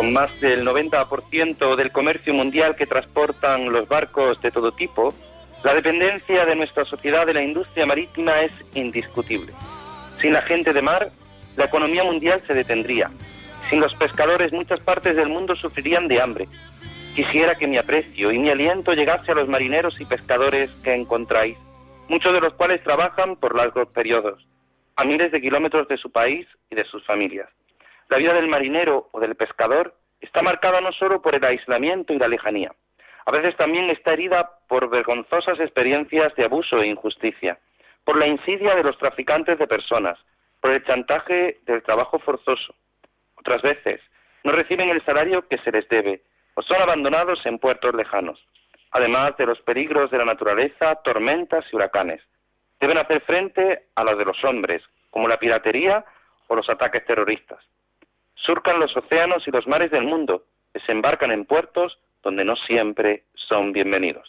Con más del 90% del comercio mundial que transportan los barcos de todo tipo, la dependencia de nuestra sociedad de la industria marítima es indiscutible. Sin la gente de mar, la economía mundial se detendría. Sin los pescadores, muchas partes del mundo sufrirían de hambre. Quisiera que mi aprecio y mi aliento llegase a los marineros y pescadores que encontráis, muchos de los cuales trabajan por largos periodos, a miles de kilómetros de su país y de sus familias. La vida del marinero o del pescador está marcada no solo por el aislamiento y la lejanía, a veces también está herida por vergonzosas experiencias de abuso e injusticia, por la insidia de los traficantes de personas, por el chantaje del trabajo forzoso. Otras veces no reciben el salario que se les debe o son abandonados en puertos lejanos, además de los peligros de la naturaleza, tormentas y huracanes. Deben hacer frente a los de los hombres, como la piratería o los ataques terroristas surcan los océanos y los mares del mundo, desembarcan en puertos donde no siempre son bienvenidos.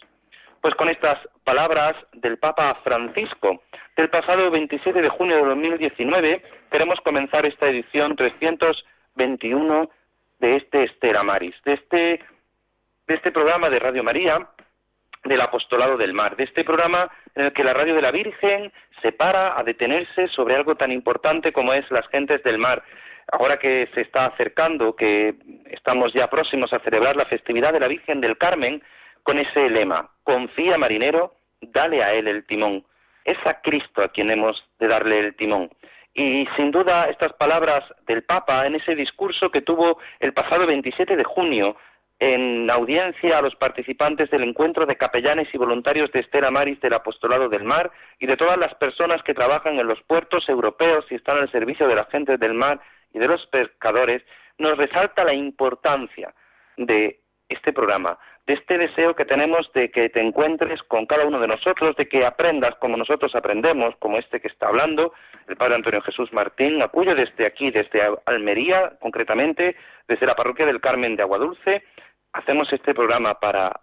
Pues con estas palabras del Papa Francisco del pasado 27 de junio de 2019 queremos comenzar esta edición 321 de este Estera Maris, de este, de este programa de Radio María del Apostolado del Mar, de este programa en el que la Radio de la Virgen se para a detenerse sobre algo tan importante como es las gentes del mar. Ahora que se está acercando, que estamos ya próximos a celebrar la festividad de la Virgen del Carmen, con ese lema, confía marinero, dale a él el timón. Es a Cristo a quien hemos de darle el timón. Y sin duda estas palabras del Papa en ese discurso que tuvo el pasado 27 de junio en audiencia a los participantes del encuentro de capellanes y voluntarios de Estera Maris del Apostolado del Mar y de todas las personas que trabajan en los puertos europeos y están al servicio de la gente del mar y de los pescadores, nos resalta la importancia de este programa, de este deseo que tenemos de que te encuentres con cada uno de nosotros, de que aprendas como nosotros aprendemos, como este que está hablando, el Padre Antonio Jesús Martín, acuyo desde aquí, desde Almería, concretamente, desde la parroquia del Carmen de Aguadulce, hacemos este programa para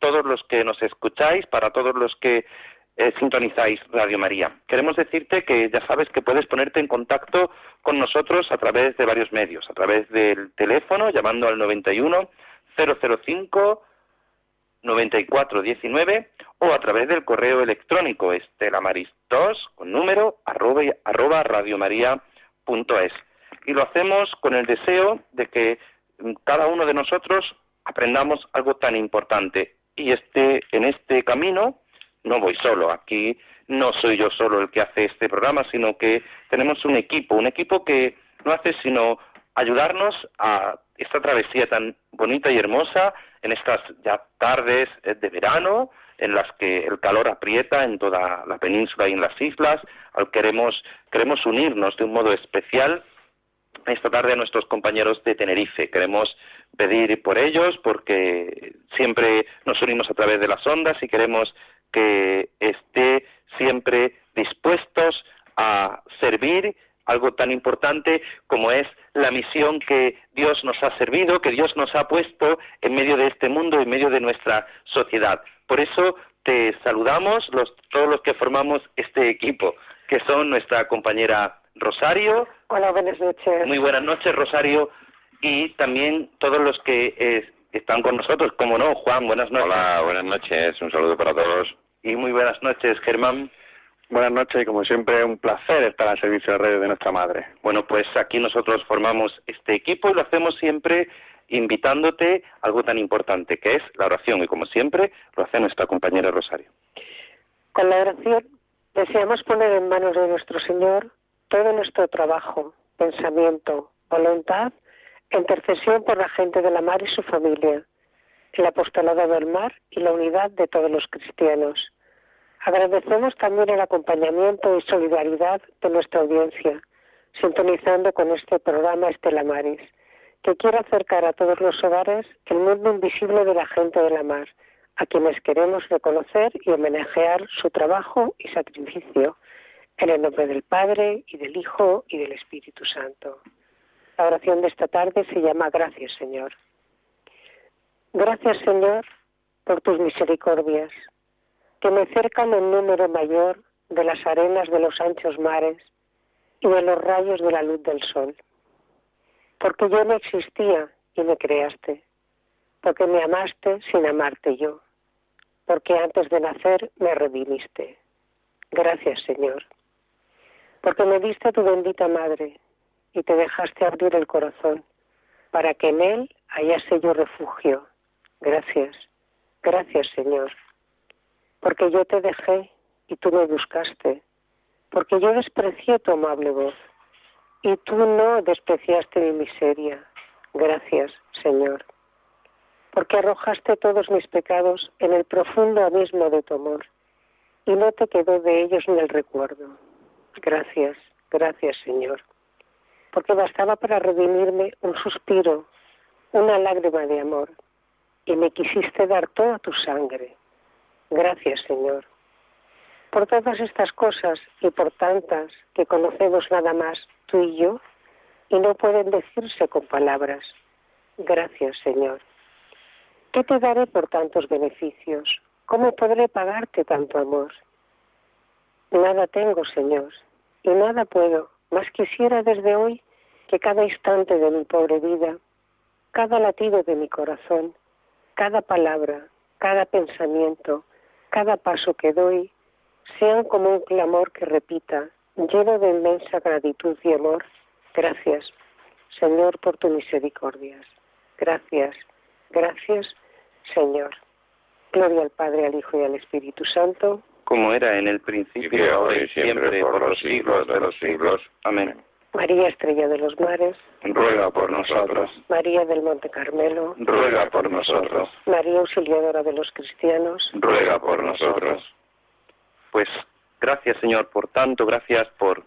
todos los que nos escucháis, para todos los que eh, sintonizáis Radio María. Queremos decirte que ya sabes que puedes ponerte en contacto con nosotros a través de varios medios, a través del teléfono llamando al 91 005 9419 o a través del correo electrónico estelamaris2 con número arroba, arroba radiomaria.es. Y lo hacemos con el deseo de que cada uno de nosotros aprendamos algo tan importante. Y este, en este camino no voy solo. Aquí no soy yo solo el que hace este programa, sino que tenemos un equipo, un equipo que no hace sino ayudarnos a esta travesía tan bonita y hermosa en estas ya tardes eh, de verano en las que el calor aprieta en toda la península y en las islas, al queremos queremos unirnos de un modo especial esta tarde a nuestros compañeros de Tenerife. Queremos pedir por ellos porque siempre nos unimos a través de las ondas y queremos que esté siempre dispuestos a servir algo tan importante como es la misión que Dios nos ha servido, que Dios nos ha puesto en medio de este mundo, en medio de nuestra sociedad. Por eso te saludamos los, todos los que formamos este equipo, que son nuestra compañera Rosario. Hola, buenas noches. Muy buenas noches, Rosario, y también todos los que eh, están con nosotros, como no, Juan, buenas noches. Hola, buenas noches, un saludo para todos. Y muy buenas noches, Germán. Buenas noches y como siempre un placer estar al servicio de redes de nuestra madre. Bueno, pues aquí nosotros formamos este equipo y lo hacemos siempre invitándote a algo tan importante que es la oración y como siempre lo hace nuestra compañera Rosario. Con la oración deseamos poner en manos de nuestro Señor todo nuestro trabajo, pensamiento, voluntad, intercesión por la gente de la mar y su familia, el apostolado del mar y la unidad de todos los cristianos. Agradecemos también el acompañamiento y solidaridad de nuestra audiencia, sintonizando con este programa Estela Maris, que quiere acercar a todos los hogares el mundo invisible de la gente de la mar, a quienes queremos reconocer y homenajear su trabajo y sacrificio, en el nombre del Padre y del Hijo y del Espíritu Santo. La oración de esta tarde se llama Gracias, Señor. Gracias, Señor, por tus misericordias, que me cercan en número mayor de las arenas de los anchos mares y de los rayos de la luz del sol. Porque yo no existía y me creaste, porque me amaste sin amarte yo, porque antes de nacer me redimiste. Gracias, Señor. Porque me diste a tu bendita madre y te dejaste abrir el corazón para que en él hallase yo refugio. Gracias, gracias Señor, porque yo te dejé y tú me buscaste, porque yo desprecié tu amable voz y tú no despreciaste mi miseria. Gracias, Señor, porque arrojaste todos mis pecados en el profundo abismo de tu amor y no te quedó de ellos ni el recuerdo. Gracias, gracias, Señor, porque bastaba para redimirme un suspiro, una lágrima de amor y me quisiste dar toda tu sangre. Gracias, Señor. Por todas estas cosas y por tantas que conocemos nada más tú y yo, y no pueden decirse con palabras. Gracias, Señor. ¿Qué te daré por tantos beneficios? ¿Cómo podré pagarte tanto amor? Nada tengo, Señor, y nada puedo, más quisiera desde hoy que cada instante de mi pobre vida, cada latido de mi corazón, cada palabra, cada pensamiento, cada paso que doy, sean como un clamor que repita, lleno de inmensa gratitud y amor, gracias, Señor, por tu misericordias. Gracias, gracias, Señor. Gloria al Padre, al Hijo y al Espíritu Santo. Como era en el principio, ahora y siempre, por los siglos de los siglos. Amén. María Estrella de los Mares, ruega por nosotros. María del Monte Carmelo, ruega por nosotros. María Auxiliadora de los Cristianos, ruega por nosotros. Pues gracias Señor por tanto, gracias por,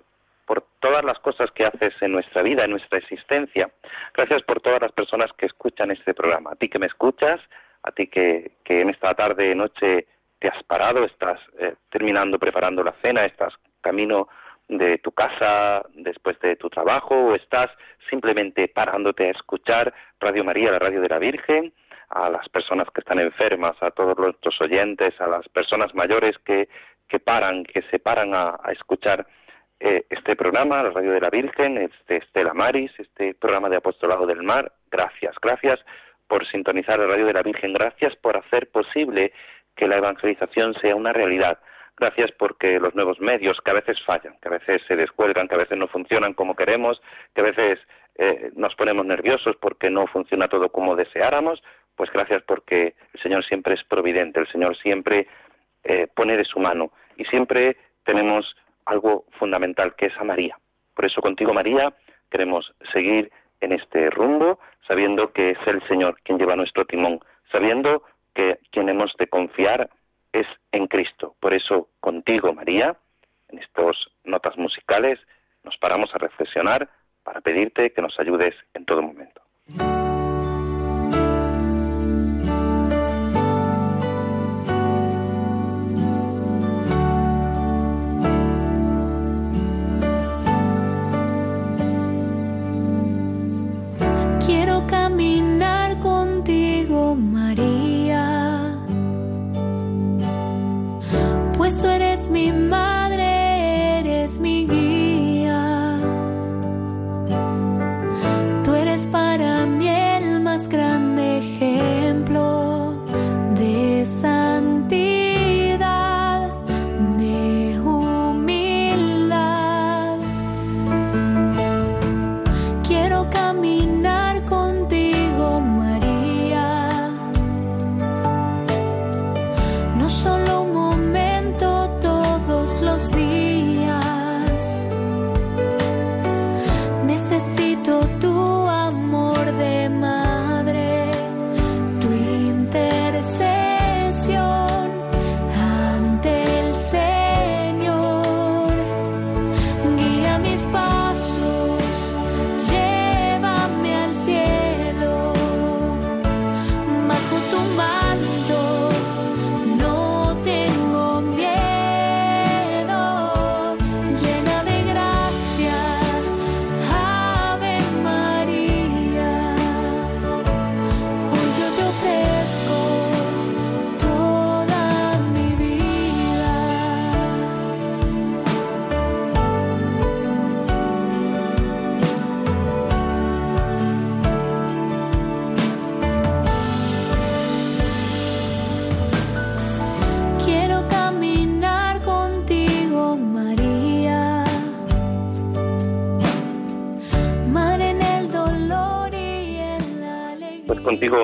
por todas las cosas que haces en nuestra vida, en nuestra existencia. Gracias por todas las personas que escuchan este programa. A ti que me escuchas, a ti que, que en esta tarde, noche te has parado, estás eh, terminando, preparando la cena, estás camino de tu casa después de tu trabajo o estás simplemente parándote a escuchar Radio María, la radio de la Virgen, a las personas que están enfermas, a todos nuestros oyentes, a las personas mayores que, que paran, que se paran a, escuchar eh, este programa, la radio de la Virgen, este Estela Maris, este programa de Apostolado del Mar. Gracias, gracias por sintonizar la radio de la Virgen, gracias por hacer posible que la evangelización sea una realidad Gracias porque los nuevos medios que a veces fallan, que a veces se descuelgan, que a veces no funcionan como queremos, que a veces eh, nos ponemos nerviosos porque no funciona todo como deseáramos, pues gracias porque el Señor siempre es providente, el Señor siempre eh, pone de su mano y siempre tenemos algo fundamental que es a María. Por eso contigo, María, queremos seguir en este rumbo, sabiendo que es el Señor quien lleva nuestro timón, sabiendo que quien hemos de confiar es en Cristo. Por eso, contigo, María, en estas notas musicales, nos paramos a reflexionar para pedirte que nos ayudes en todo momento.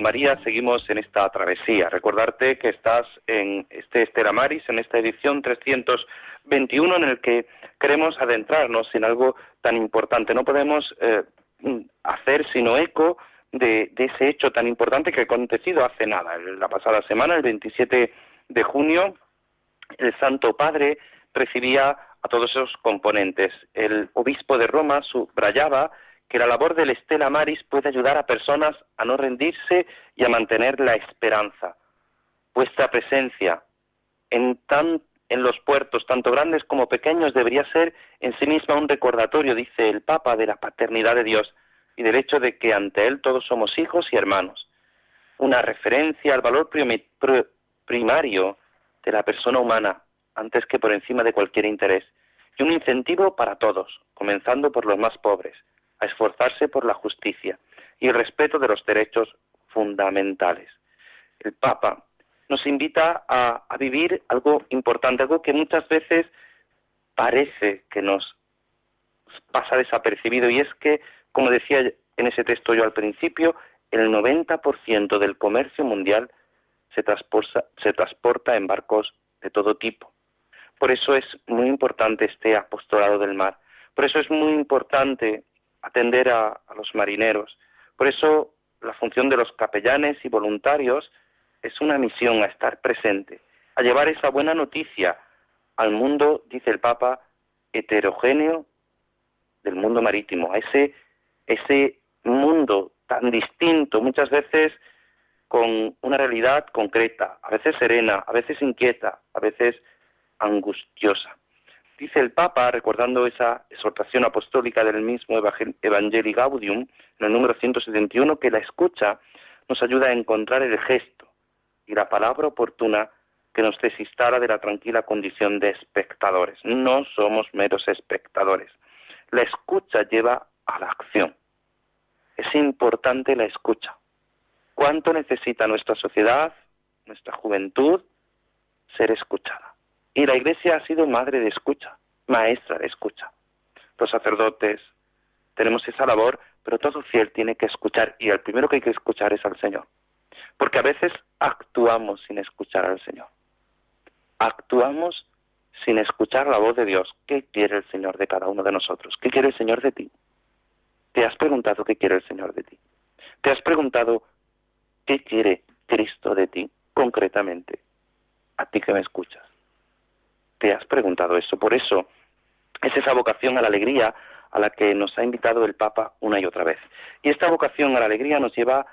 María, seguimos en esta travesía. Recordarte que estás en este Estela Maris, en esta edición 321, en el que queremos adentrarnos en algo tan importante. No podemos eh, hacer sino eco de, de, ese hecho tan importante que ha acontecido hace nada. La pasada semana, el 27 de junio, el Santo Padre recibía a todos esos componentes. El obispo de Roma subrayaba que la labor del Estela Maris puede ayudar a personas a no rendirse y a mantener la esperanza. Vuestra presencia en, en los puertos, tanto grandes como pequeños, debería ser en sí misma un recordatorio, dice el Papa, de la paternidad de Dios y del hecho de que ante Él todos somos hijos y hermanos. Una referencia al valor primario de la persona humana, antes que por encima de cualquier interés, y un incentivo para todos, comenzando por los más pobres, a esforzarse por la justicia y el respeto de los derechos fundamentales. El Papa nos invita a, vivir algo importante, algo que muchas veces parece que nos pasa desapercibido, y es que, como decía en ese texto yo al principio, el 90% del comercio mundial se se transporta en barcos de todo tipo. Por eso es muy importante este apostolado del mar. Por eso es muy importante atender a, los marineros. Por eso la función de los capellanes y voluntarios es una misión a estar presente, a llevar esa buena noticia al mundo, dice el Papa, heterogéneo del mundo marítimo, a ese, ese mundo tan distinto, muchas veces con una realidad concreta, a veces serena, a veces inquieta, a veces angustiosa. Dice el Papa, recordando esa exhortación apostólica del mismo Evangelii Gaudium, en el número 171, que la escucha nos ayuda a encontrar el gesto y la palabra oportuna que nos desinstala de la tranquila condición de espectadores. No somos meros espectadores. La escucha lleva a la acción. Es importante la escucha. ¿Cuánto necesita nuestra sociedad, nuestra juventud, ser escuchada? Y la Iglesia ha sido madre de escucha, maestra de escucha. Los sacerdotes tenemos esa labor, pero todo fiel tiene que escuchar y el primero que hay que escuchar es al Señor. Porque a veces actuamos sin escuchar al Señor. Actuamos sin escuchar la voz de Dios. ¿Qué quiere el Señor de cada uno de nosotros? ¿Qué quiere el Señor de ti? ¿Te has preguntado qué quiere el Señor de ti? ¿Te has preguntado qué quiere Cristo de ti concretamente? A ti que me escuchas te has preguntado eso. Por eso es esa vocación a la alegría a la que nos ha invitado el Papa una y otra vez. Y esta vocación a la alegría nos lleva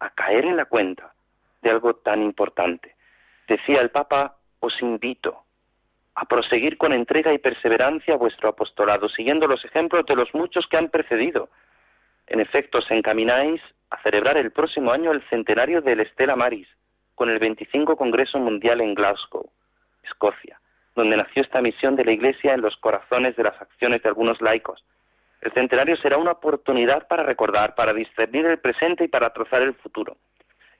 a caer en la cuenta de algo tan importante. Decía el Papa, os invito a proseguir con entrega y perseverancia vuestro apostolado, siguiendo los ejemplos de los muchos que han precedido. En efecto, os encamináis a celebrar el próximo año el centenario del Estela Maris, con el 25 Congreso Mundial en Glasgow, Escocia donde nació esta misión de la Iglesia en los corazones de las acciones de algunos laicos. El centenario será una oportunidad para recordar, para discernir el presente y para trazar el futuro.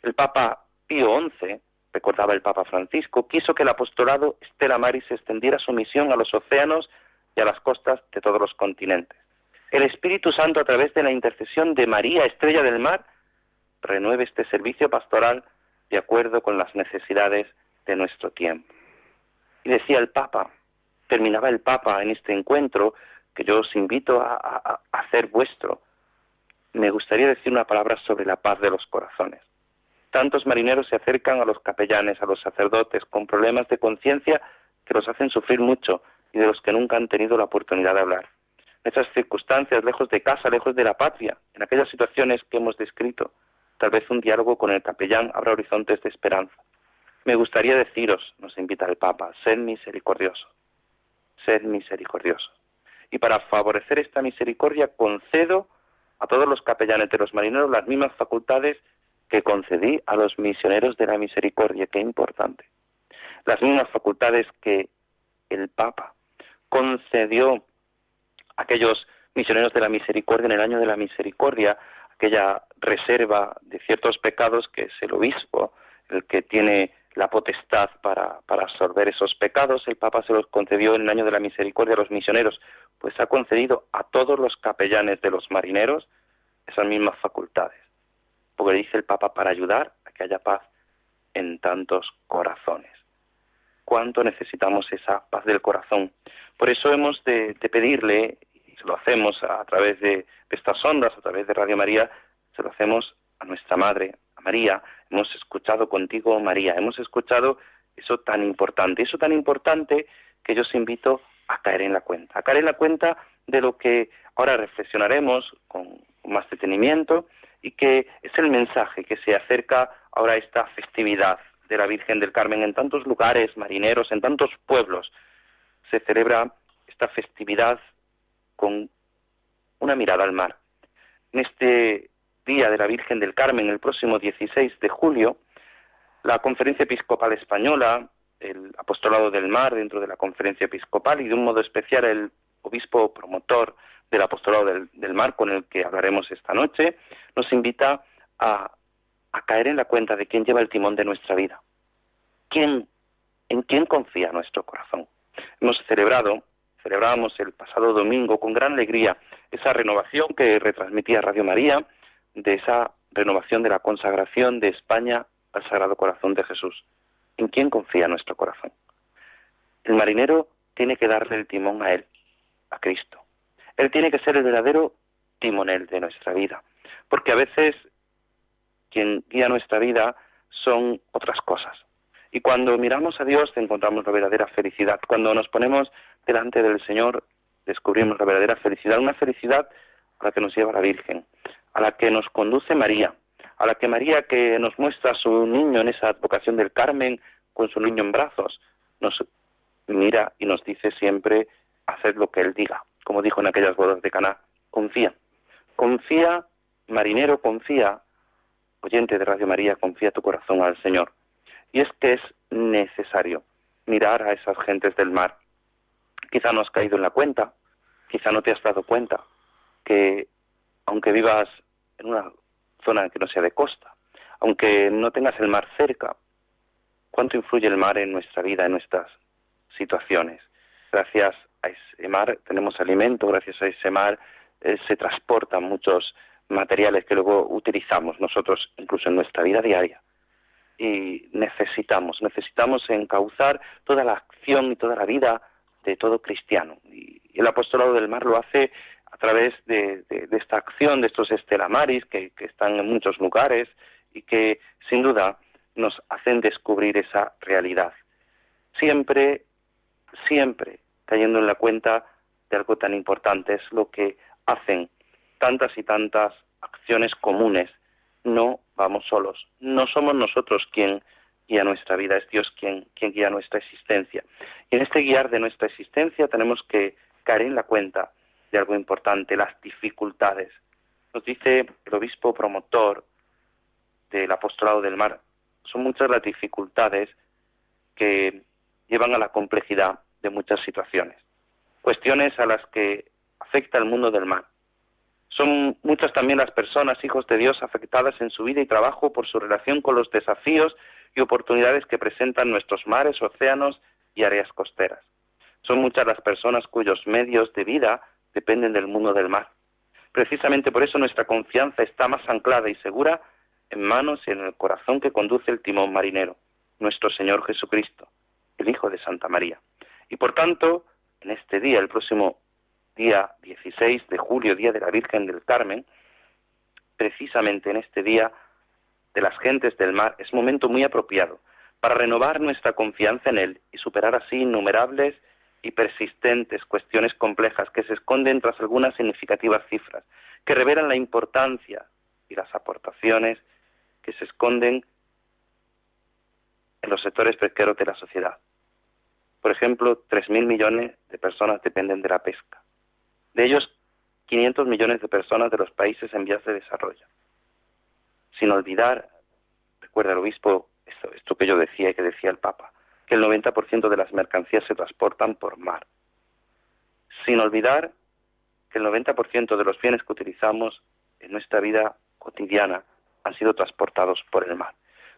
El Papa Pío XI, recordaba el Papa Francisco, quiso que el apostolado Estela Maris extendiera su misión a los océanos y a las costas de todos los continentes. El Espíritu Santo, a través de la intercesión de María, Estrella del Mar, renueve este servicio pastoral de acuerdo con las necesidades de nuestro tiempo. Y decía el Papa, terminaba el Papa en este encuentro, que yo os invito a, hacer vuestro. Me gustaría decir una palabra sobre la paz de los corazones. Tantos marineros se acercan a los capellanes, a los sacerdotes, con problemas de conciencia que los hacen sufrir mucho y de los que nunca han tenido la oportunidad de hablar. En esas circunstancias, lejos de casa, lejos de la patria, en aquellas situaciones que hemos descrito, tal vez un diálogo con el capellán abra horizontes de esperanza. Me gustaría deciros, nos invita el Papa, sed misericordioso, sed misericordioso. Y para favorecer esta misericordia concedo a todos los capellanes de los marineros las mismas facultades que concedí a los misioneros de la misericordia, qué importante. Las mismas facultades que el Papa concedió a aquellos misioneros de la misericordia en el año de la misericordia, aquella reserva de ciertos pecados que es el obispo el que tiene la potestad para, para absorber esos pecados, el Papa se los concedió en el año de la misericordia a los misioneros, pues ha concedido a todos los capellanes de los marineros esas mismas facultades. porque dice el Papa, para ayudar a que haya paz en tantos corazones. ¿Cuánto necesitamos esa paz del corazón? Por eso hemos de, pedirle, y se lo hacemos a, través de, de estas ondas, a través de Radio María, se lo hacemos a nuestra Madre, a María. Hemos escuchado contigo, María, hemos escuchado eso tan importante, eso tan importante que yo os invito a caer en la cuenta, a caer en la cuenta de lo que ahora reflexionaremos con más detenimiento y que es el mensaje que se acerca ahora a esta festividad de la Virgen del Carmen en tantos lugares marineros, en tantos pueblos. Se celebra esta festividad con una mirada al mar. En este día de la Virgen del Carmen, el próximo 16 de julio, la Conferencia Episcopal Española, el Apostolado del Mar dentro de la Conferencia Episcopal y de un modo especial el obispo promotor del Apostolado del, Mar con el que hablaremos esta noche, nos invita a, caer en la cuenta de quién lleva el timón de nuestra vida. ¿Quién, ¿En quién confía nuestro corazón? Hemos celebrado, celebrábamos el pasado domingo con gran alegría esa renovación que retransmitía Radio María, de esa renovación de la consagración de España al Sagrado Corazón de Jesús. ¿En quién confía nuestro corazón? El marinero tiene que darle el timón a Él, a Cristo. Él tiene que ser el verdadero timonel de nuestra vida, porque a veces quien guía nuestra vida son otras cosas. Y cuando miramos a Dios encontramos la verdadera felicidad. Cuando nos ponemos delante del Señor descubrimos la verdadera felicidad, una felicidad a la que nos lleva la Virgen, a la que nos conduce María, a la que María que nos muestra a su niño en esa advocación del Carmen con su niño en brazos, nos mira y nos dice siempre hacer lo que él diga, como dijo en aquellas bodas de Caná, confía, confía, marinero, confía, oyente de Radio María, confía tu corazón al Señor. Y es que es necesario mirar a esas gentes del mar. Quizá no has caído en la cuenta, quizá no te has dado cuenta que aunque vivas en una zona que no sea de costa, aunque no tengas el mar cerca, ¿cuánto influye el mar en nuestra vida, en nuestras situaciones? Gracias a ese mar tenemos alimento, gracias a ese mar eh, se transportan muchos materiales que luego utilizamos nosotros incluso en nuestra vida diaria. Y necesitamos, necesitamos encauzar toda la acción y toda la vida de todo cristiano. Y el apostolado del mar lo hace a través de, esta acción, de estos estelamaris que, que están en muchos lugares y que sin duda nos hacen descubrir esa realidad. Siempre, siempre cayendo en la cuenta de algo tan importante, es lo que hacen tantas y tantas acciones comunes. No vamos solos, no somos nosotros quien guía nuestra vida, es Dios quien, quien guía nuestra existencia. Y en este guiar de nuestra existencia tenemos que caer en la cuenta de algo importante, las dificultades. Nos dice el obispo promotor del apostolado del mar, son muchas las dificultades que llevan a la complejidad de muchas situaciones, cuestiones a las que afecta el mundo del mar. Son muchas también las personas, hijos de Dios, afectadas en su vida y trabajo por su relación con los desafíos y oportunidades que presentan nuestros mares, océanos y áreas costeras. Son muchas las personas cuyos medios de vida dependen del mundo del mar. Precisamente por eso nuestra confianza está más anclada y segura en manos y en el corazón que conduce el timón marinero, nuestro Señor Jesucristo, el Hijo de Santa María. Y por tanto, en este día, el próximo día 16 de julio, día de la Virgen del Carmen, precisamente en este día de las gentes del mar, es momento muy apropiado para renovar nuestra confianza en Él y superar así innumerables y persistentes cuestiones complejas que se esconden tras algunas significativas cifras, que revelan la importancia y las aportaciones que se esconden en los sectores pesqueros de la sociedad. Por ejemplo, 3.000 millones de personas dependen de la pesca. De ellos, 500 millones de personas de los países en vías de desarrollo. Sin olvidar, recuerda el obispo esto, esto que yo decía y que decía el Papa, que el 90% de las mercancías se transportan por mar. Sin olvidar que el 90% de los bienes que utilizamos en nuestra vida cotidiana han sido transportados por el mar.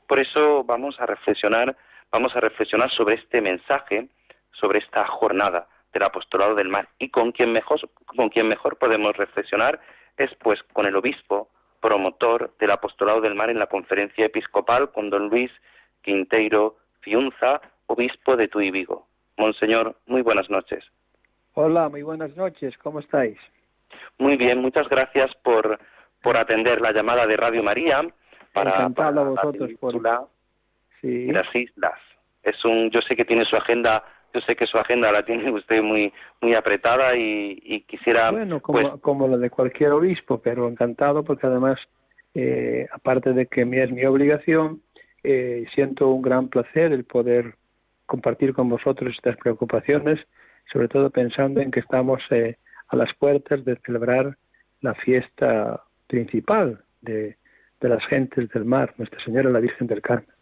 Por eso vamos a reflexionar, vamos a reflexionar sobre este mensaje, sobre esta jornada del apostolado del mar y con quien mejor con quien mejor podemos reflexionar es pues con el obispo promotor del apostolado del mar en la conferencia episcopal con don Luis Quinteiro Fiunza, obispo de Tuy Vigo. Monseñor, muy buenas noches. Hola, muy buenas noches, ¿cómo estáis? Muy bien, muchas gracias por, por atender la llamada de Radio María para, para vosotros por sí. las islas. Es un, yo sé que tiene su agenda, yo sé que su agenda la tiene usted muy muy apretada y, quisiera bueno como, pues, como la de cualquier obispo, pero encantado porque además eh, aparte de que es mi obligación, eh, siento un gran placer el poder compartir con vosotros estas preocupaciones, sobre todo pensando en que estamos eh, a las puertas de celebrar la fiesta principal de, las gentes del mar, Nuestra Señora la Virgen del Carmen.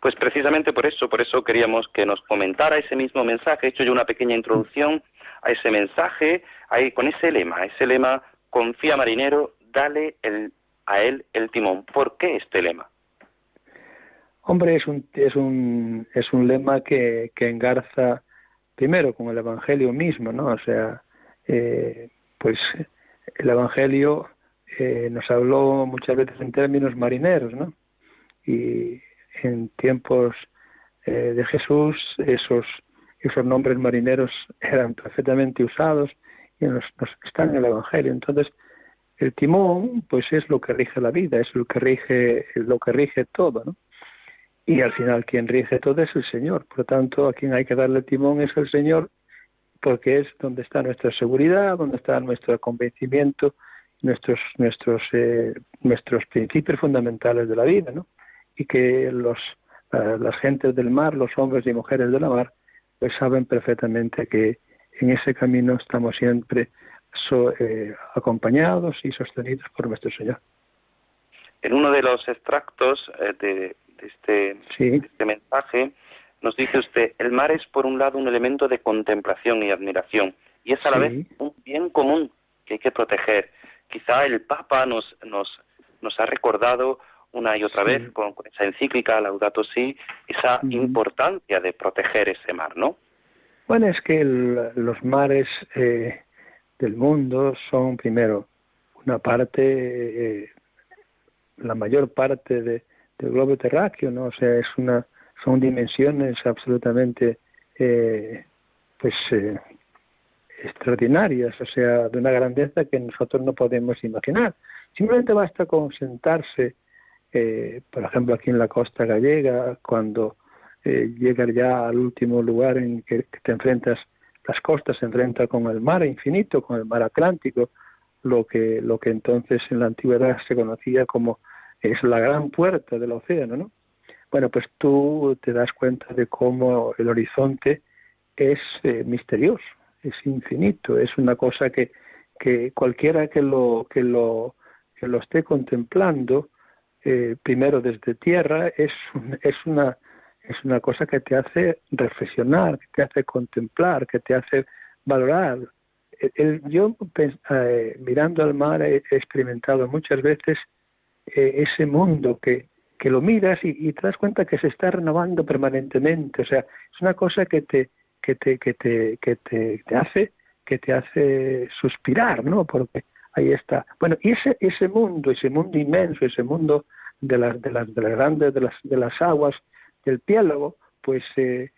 Pues precisamente por eso, por eso queríamos que nos comentara ese mismo mensaje. He hecho yo una pequeña introducción a ese mensaje, ahí, con ese lema, ese lema, confía marinero, dale a él el timón. ¿Por qué este lema? Hombre, es un, es un, es un lema que, que engarza primero con el Evangelio mismo, ¿no? O sea, eh, pues el Evangelio eh, nos habló muchas veces en términos marineros, ¿no? Y en tiempos eh, de Jesús esos, esos nombres marineros eran perfectamente usados y nos, están en el Evangelio. Entonces, el timón, pues es lo que rige la vida, es lo que rige, lo que rige todo, ¿no? Y al final quien rige todo es el Señor. Por lo tanto, a quien hay que darle timón es el Señor, porque es donde está nuestra seguridad, donde está nuestro convencimiento, nuestros nuestros eh, nuestros principios fundamentales de la vida, ¿no? y que los, las gentes del mar, los hombres y mujeres de la mar, pues saben perfectamente que en ese camino estamos siempre eh, acompañados y sostenidos por nuestro Señor. En uno de los extractos eh, de, este, este, mensaje nos dice usted, el mar es por un lado un elemento de contemplación y admiración y es a la vez un bien común que hay que proteger. Quizá el Papa nos, nos, nos ha recordado una y otra vez con, esa encíclica Laudato Si, esa importancia de proteger ese mar, ¿no? Bueno, es que los mares eh, del mundo son primero una parte, eh, la mayor parte de, del globo terráqueo, ¿no? O sea, es una, son dimensiones absolutamente, eh, pues, extraordinarias, o sea, de una grandeza que nosotros no podemos imaginar. Simplemente basta con sentarse eh, por ejemplo, aquí en la costa gallega, cuando eh, llegas ya al último lugar en que, te enfrentas, las costas se enfrentan con el mar infinito, con el mar Atlántico, lo que, lo que entonces en la antigüedad se conocía como es la gran puerta del océano, ¿no? Bueno, pues tú te das cuenta de cómo el horizonte es eh, misterioso, es infinito, es una cosa que, que cualquiera que lo, que lo, que lo esté contemplando, eh, primero desde tierra es, es, una, es una cosa que te hace reflexionar, que te hace contemplar, que te hace valorar. Yo eh, mirando al mar he, experimentado muchas veces eh, ese mundo que, que lo miras y, te das cuenta que se está renovando permanentemente. O sea, es una cosa que te, que te, que te, que te, te hace que te hace suspirar, ¿no? Porque ahí está. Bueno, y ese, ese mundo, ese mundo inmenso, ese mundo de las, de las, de las grandes, de las, de las aguas del piélago, pues eh,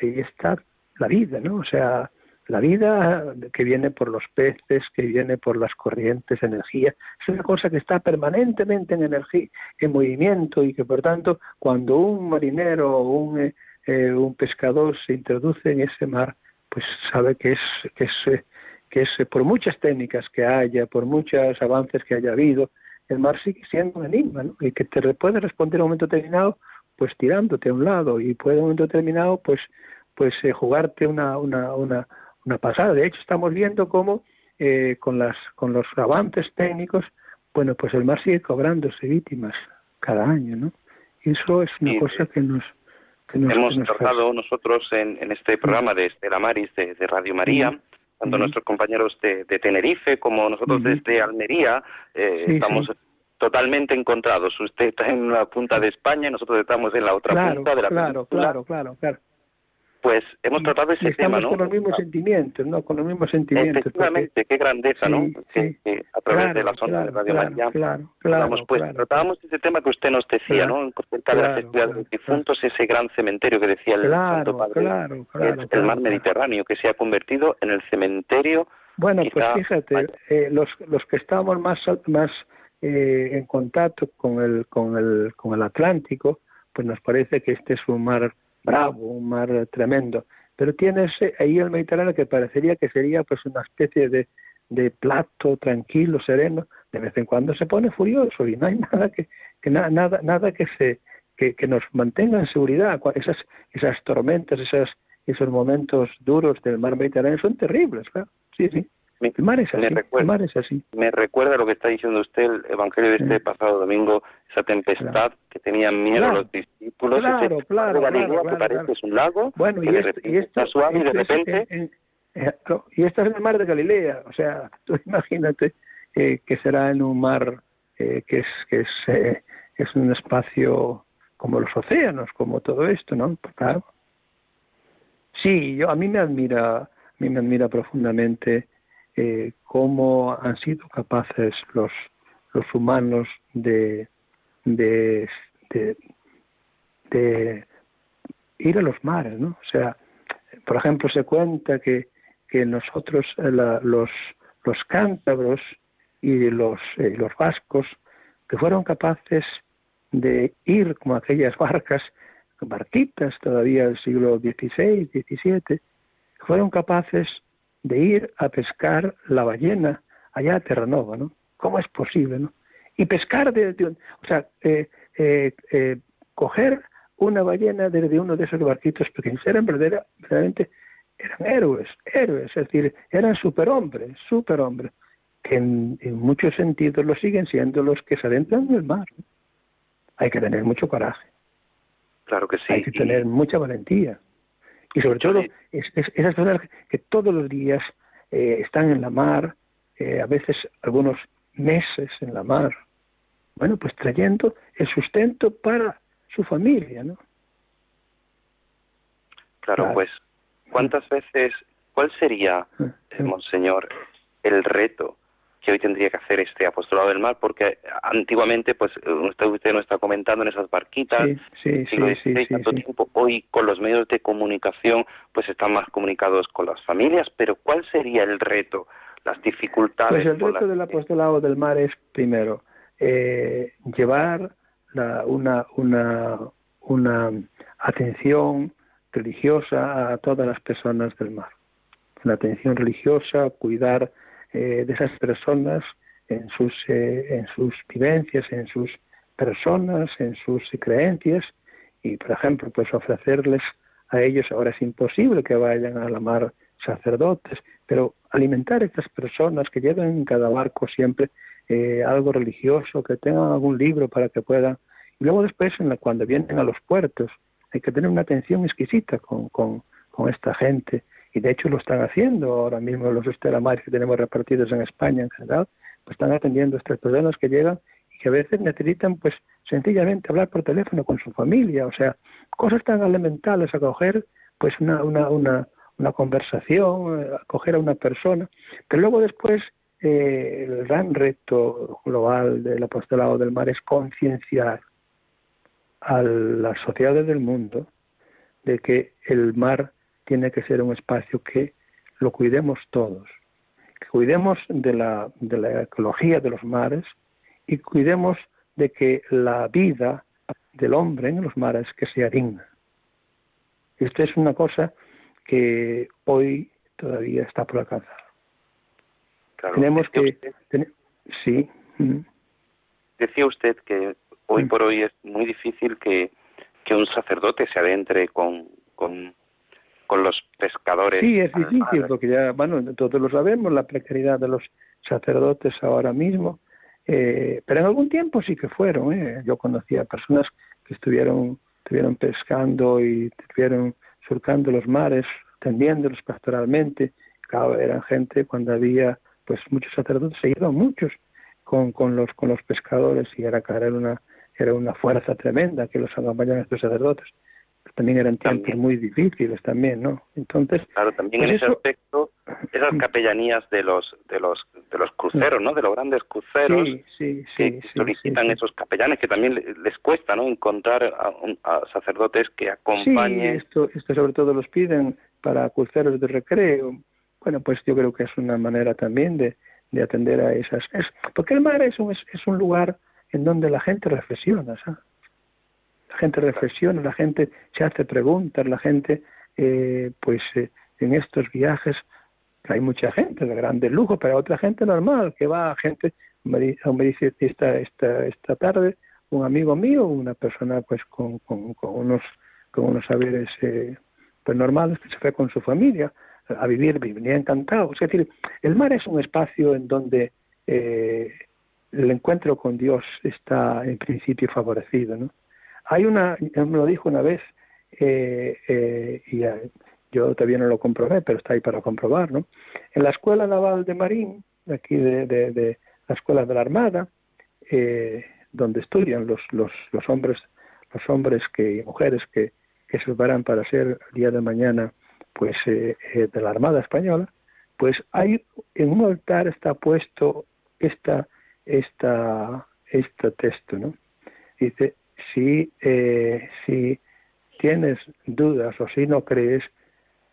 ahí está la vida, ¿no? O sea, la vida que viene por los peces, que viene por las corrientes energía, es una cosa que está permanentemente en energía, en movimiento y que por tanto cuando un marinero o un, eh, eh, un pescador se introduce en ese mar, pues sabe que es, que es que es por muchas técnicas que haya, por muchos avances que haya habido, el mar sigue siendo un enigma, ¿no? Y que te puede responder en un momento determinado, pues tirándote a un lado, y puede en un momento determinado, pues, pues eh, jugarte una, una, una, una pasada. De hecho, estamos viendo cómo eh, con, las, con los avances técnicos, bueno, pues el mar sigue cobrándose víctimas cada año, ¿no? Y eso es una cosa que nos, que nos hemos tratado nosotros en, en, este programa de Estela Maris de, de Radio María, tanto nuestros compañeros de, Tenerife como nosotros desde Almería, eh, estamos totalmente encontrados. Usted está en la punta de España y nosotros estamos en la otra punta de la claro, claro, claro, claro. Pues hemos tratado ese tema, ¿no? con los mismos sentimientos, ¿no? Con los mismos sentimientos. Efectivamente, qué grandeza, ¿no? Sí, a través de la zona de Radio María. Claro, claro, pues tratábamos ese tema que usted nos decía, ¿no? En de la festividad de los difuntos, ese gran cementerio que decía el Santo Padre, el mar Mediterráneo, que se ha convertido en el cementerio. Bueno, pues fíjate, eh, los, los que estamos más, más eh, en contacto con el, con, el, con el Atlántico, pues nos parece que este es un mar bravo, un mar tremendo. Pero tienes ahí el Mediterráneo que parecería que sería pues una especie de, de plato tranquilo, sereno. De vez en cuando se pone furioso y no hay nada que, que nada, nada que se que, nos mantenga en seguridad. Esas, esas tormentas, esas, esos momentos duros del mar Mediterráneo son terribles. Sí, sí. Me, recuerda, así. Me recuerda lo que está diciendo usted, el Evangelio de este pasado domingo, esa tempestad que tenían miedo los discípulos, claro, ese claro, claro, que parece es un lago, bueno, y, y está suave y de repente... y esta es el mar de Galilea, o sea, tú imagínate eh, que será en un mar eh, que es que es, eh, es un espacio como los océanos, como todo esto, ¿no? Pues claro. Sí, yo a mí me admira, a mí me admira profundamente eh, cómo han sido capaces los, los humanos de, de, ir a los mares, ¿no? O sea, por ejemplo, se cuenta que, que nosotros, eh, los, los cántabros y los, eh, los vascos, que fueron capaces de ir como aquellas barcas, barquitas todavía del siglo XVI, XVII, fueron capaces de ir a pescar la ballena allá a Terranova, ¿no? ¿Cómo es posible, no? Y pescar de, o sea, eh, eh, eh, coger una ballena desde uno de esos barquitos pequeños, eran verdaderamente, eran héroes, héroes, es decir, eran superhombres, superhombres, que en, muchos sentidos lo siguen siendo los que se adentran en el mar. Hay que tener mucho coraje. Claro que sí. Hay que tener mucha valentía. Y sobre todo, es, esas personas que todos los días eh, están en la mar, eh, a veces algunos meses en la mar, bueno, pues trayendo el sustento para su familia, ¿no? Claro, pues, ¿cuántas veces, cuál sería, ah, Monseñor, el reto que hoy tendría que hacer este apostolado del mar, porque antiguamente, pues usted, usted nos está comentando en esas barquitas, sí, sí, sí, tanto tiempo, hoy con los medios de comunicación, pues están más comunicados con las familias, pero ¿cuál sería el reto, las dificultades? Pues el reto del apostolado del mar es, primero, eh, llevar la, una, una, una atención religiosa a todas las personas del mar. Una atención religiosa, cuidar eh, de esas personas en sus, eh, en sus vivencias, en sus personas, en sus creencias y, por ejemplo, pues ofrecerles a ellos, ahora es imposible que vayan a la mar sacerdotes, pero alimentar a estas personas que lleven en cada barco siempre eh, algo religioso, que tengan algún libro para que puedan. Y luego después, en la, cuando vienen a los puertos, hay que tener una atención exquisita con, con, con esta gente y de hecho lo están haciendo ahora mismo los estelamares que tenemos repartidos en España en general, pues están atendiendo a estas personas que llegan y que a veces necesitan pues sencillamente hablar por teléfono con su familia, o sea, cosas tan elementales, acoger pues una, una, una, una conversación, acoger a una persona, pero luego después eh, el gran reto global del apostolado del mar es concienciar a las sociedades del mundo de que el mar tiene que ser un espacio que lo cuidemos todos, que cuidemos de la, de la ecología de los mares y cuidemos de que la vida del hombre en los mares que sea digna. Esto es una cosa que hoy todavía está por alcanzar. Tenemos que... sí. Decía usted que hoy mm. por hoy es muy difícil que, que un sacerdote se adentre con, con con los pescadores. Sí, es difícil, porque ya, bueno, todos lo sabemos, la precariedad de los sacerdotes ahora mismo, eh, pero en algún tiempo sí que fueron. ¿eh? Yo conocía personas que estuvieron, estuvieron pescando y estuvieron surcando los mares, atendiéndolos pastoralmente. Claro, eran gente cuando había pues muchos sacerdotes, se iban muchos con, con, los, con los pescadores y era, era, una, era una fuerza tremenda que los acompañaban estos sacerdotes también eran tiempos muy difíciles también, ¿no? Entonces, claro, también pues en ese aspecto, esas capellanías de los de los de los cruceros, ¿no? De los grandes cruceros sí, sí, que sí, sí, solicitan esos capellanes, que también le- les cuesta, ¿no? Encontrar a, a sacerdotes que Sí, acompañen. esto, esto sobre todo los piden para cruceros de recreo. Bueno, pues yo creo que es una manera también de, de atender a esas. Es, porque el mar es un, es, es un lugar en donde la gente reflexiona, ¿sabes? La gente reflexiona, la gente se hace preguntas, la gente, eh, pues eh, en estos viajes, hay mucha gente de grande lujo, pero otra gente normal, que va, gente, me, me dice esta, esta, esta tarde, un amigo mío, una persona pues con, con, con unos con unos saberes eh, pues normales que se fue con su familia a vivir, venía encantado. Es decir, el mar es un espacio en donde eh, el encuentro con Dios está en principio favorecido. ¿no? Hay una, me lo dijo una vez, eh, eh, y yo todavía no lo comprobé, pero está ahí para comprobar. ¿no? En la Escuela Naval de Marín, aquí de, de, la Escuela de la Armada, eh, donde estudian los, los, los hombres los hombres que y mujeres que, que se preparan para ser el día de mañana pues eh, eh, de la Armada Española, pues hay en un altar está puesto esta esta este texto, ¿no? Dice si eh, si tienes dudas o si no crees,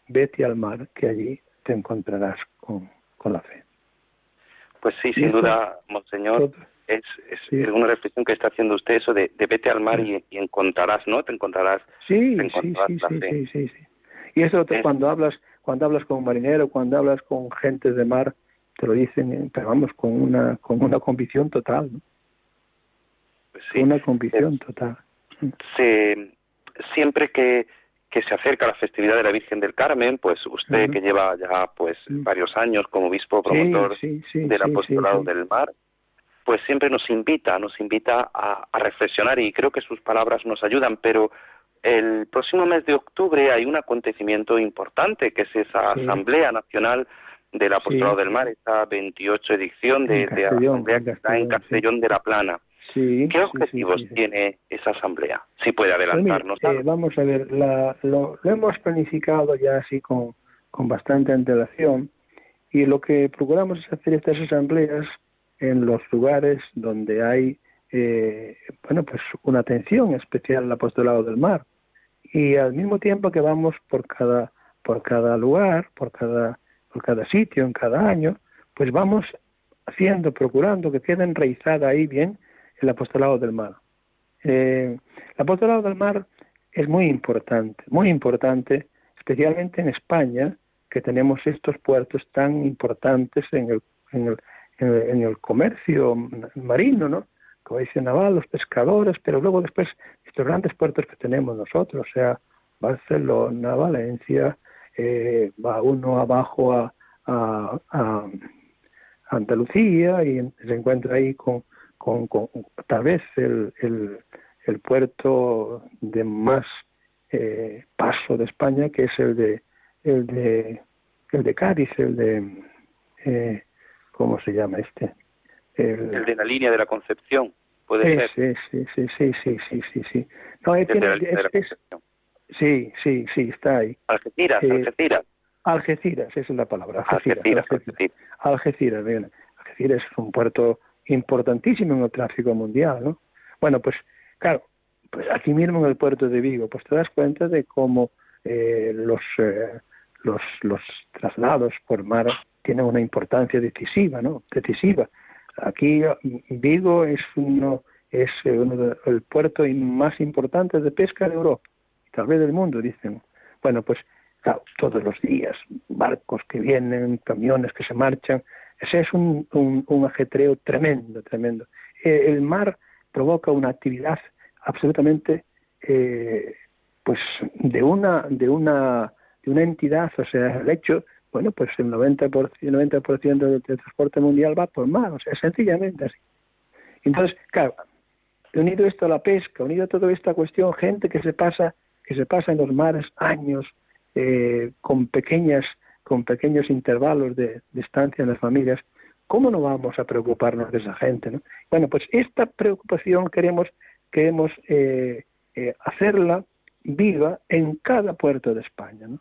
vete al mar que allí te encontrarás con, con la fe. Pues sí, sin eso- duda, monseñor, es, es, Sí. una reflexión que está haciendo usted eso de, de vete al mar y, y encontrarás, ¿no? Te encontrarás. Sí, te encontrarás sí, la sí, fe. sí, sí, sí. Y eso te- Es- cuando hablas, cuando hablas con un marinero, cuando hablas con gente de mar, te lo dicen, eh, pero vamos, con una, con una convicción total, ¿no? Pues sí. Una convicción total. se, siempre que, que se acerca la festividad de la Virgen del Carmen, pues usted que lleva ya pues Sí. varios años como obispo promotor sí, sí, del apostolado del mar, pues siempre nos invita, nos invita a, a reflexionar y creo que sus palabras nos ayudan, pero el próximo mes de octubre hay un acontecimiento importante que es esa. Asamblea Nacional del Apostolado del Mar, esta 28 edición de, de Asamblea que está en. Castellón de la Plana. Sí, ¿Qué objetivos sí, sí. tiene esa Asamblea? Si puede Pues mira, adelantarnos. eh, vamos a ver, la- lo, lo hemos planificado ya así con, con bastante antelación y lo que procuramos es hacer estas asambleas en los lugares donde hay, eh, bueno, pues una atención especial al apostolado del mar y al mismo tiempo que vamos por cada por cada lugar, por cada por cada sitio, en cada año, pues vamos haciendo, procurando que quede enraizada ahí bien el apostolado del mar. Eh, el apostolado del mar es muy importante, muy importante, especialmente en España, que tenemos estos puertos tan importantes en el, en el, en el, en el comercio marino, ¿no? Como dice Naval, los pescadores, pero luego después estos grandes puertos que tenemos nosotros, o sea, Barcelona, Valencia, eh, va uno abajo a, a, a Andalucía y se encuentra ahí con, con, con tal vez el, el, el puerto de más eh, paso de España, que es el de el de el de Cádiz, el de eh, ¿cómo se llama este? El de la línea de la Concepción, puede ser. Sí, sí, sí, sí, sí, sí, sí. No, es, es- es- sí, sí, sí, está ahí. Algeciras, Eh, Algeciras. Algeciras, esa es la palabra. Algeciras, Algeciras, Algeciras. Algeciras. Algeciras, bien. Algeciras es un puerto importantísimo en el tráfico mundial, ¿no? Bueno, pues claro, pues aquí mismo en el puerto de Vigo, pues te das cuenta de cómo eh, los, eh, los los traslados por mar tienen una importancia decisiva, ¿no? Decisiva. Aquí mm, Vigo es uno es eh, uno de- el puerto más importante de pesca de Europa tal vez del mundo, dicen. Bueno, pues claro, todos los días, barcos que vienen, camiones que se marchan, ese es un, un, ajetreo tremendo, tremendo. Eh, el mar provoca una actividad absolutamente, eh, pues, de una, de una, de una entidad, o sea, el hecho, bueno, pues el 90%, el 90 del, del transporte mundial va por mar, o sea, sencillamente así. Entonces, claro, unido esto a la pesca, unido a toda esta cuestión, gente que se pasa, que se pasa en los mares años eh, con pequeñas, con pequeños intervalos de, estancia en las familias, ¿cómo no vamos a preocuparnos de esa gente? ¿no? Bueno, pues esta preocupación queremos, queremos eh, eh, hacerla viva en cada puerto de España. ¿no?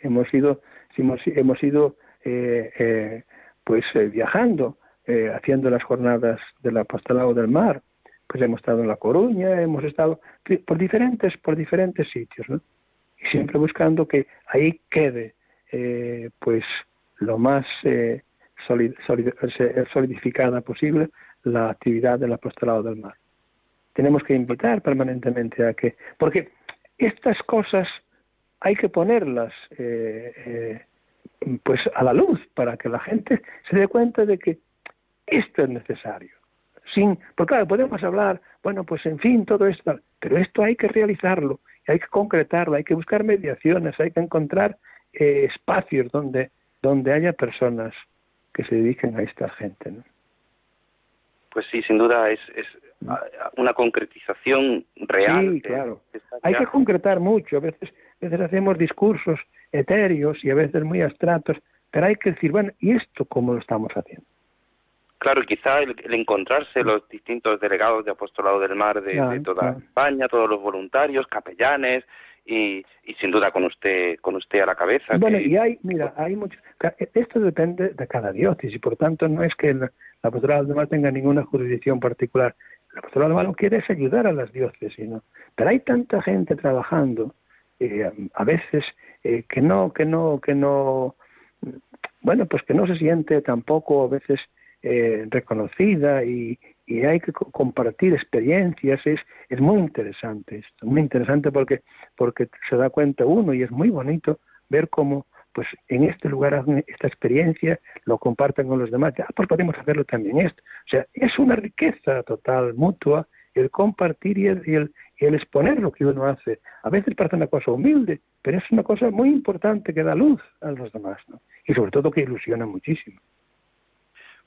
Hemos ido, hemos, hemos ido eh, eh, pues eh, viajando, haciendo las jornadas del apostolado del mar, pues hemos estado en La Coruña, hemos estado por diferentes, por diferentes sitios, ¿no? Y siempre buscando que ahí quede, pues, lo más solidificada posible la actividad del apostolado del mar. Tenemos que invitar permanentemente a que, porque estas cosas hay que ponerlas eh, eh, pues a la luz para que la gente se dé cuenta de que esto es necesario. Sin, porque claro, podemos hablar, bueno, pues en fin, todo esto, pero esto hay que realizarlo, hay que concretarlo, hay que buscar mediaciones, hay que encontrar eh, espacios donde, donde haya personas que se dediquen a esta gente. ¿no? Pues sí, sin duda es, es una concretización real. Sí, claro. Hay que concretar mucho. A veces, a veces hacemos discursos etéreos y a veces muy abstractos, pero hay que decir, bueno, ¿y esto cómo lo estamos haciendo? Claro, quizá el, encontrarse los distintos delegados de Apostolado del Mar de, toda España, todos los voluntarios, capellanes, y, y, sin duda con usted con usted a la cabeza. Bueno, y hay, mira, hay mucho, esto depende de cada diócesis y por tanto no es que el, la apostolado del tenga ninguna jurisdicción particular. La apostolado del mar lo que quiere es ayudar a las diócesis, ¿no? Pero hay tanta gente trabajando, eh, a veces eh, que no, que no, que no, bueno, pues que no se siente tampoco a veces eh, reconocida y, y hay que compartir experiencias es es muy interesante esto muy interesante porque porque se da cuenta uno y es muy bonito ver cómo pues en este lugar esta experiencia lo comparten con los demás ya pues podemos hacerlo también esto. O sea es una riqueza total mutua el compartir y el, y el, y el exponer lo que uno hace. A veces parece una cosa humilde pero es una cosa muy importante que da luz a los demás ¿no? y sobre todo que ilusiona muchísimo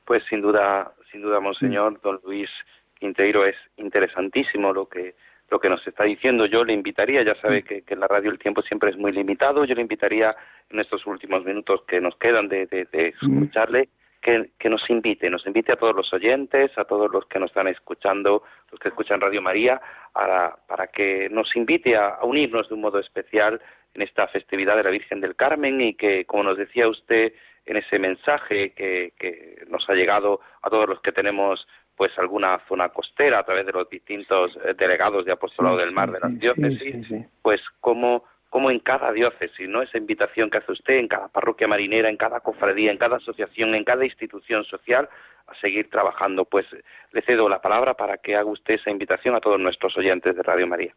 pues sin duda, sin duda, monseñor, mm. don Luis Quinteiro, es interesantísimo lo que lo que nos está diciendo. Yo le invitaría, ya sabe mm. que, en la radio el tiempo siempre es muy limitado, yo le invitaría en estos últimos minutos que nos quedan de, de, mm. escucharle, que, que, nos invite, nos invite a todos los oyentes, a todos los que nos están escuchando, los que escuchan Radio María, para que nos invite a, unirnos de un modo especial en esta festividad de la Virgen del Carmen y que, como nos decía usted, en ese mensaje que, que nos ha llegado a todos los que tenemos pues alguna zona costera a través de los distintos eh, delegados de apostolado del mar de las diócesis, pues como como en cada diócesis, ¿no? Esa invitación que hace usted en cada parroquia marinera, en cada cofradía, en cada asociación, en cada institución social, a seguir trabajando. Pues le cedo la palabra para que haga usted esa invitación a todos nuestros oyentes de Radio María.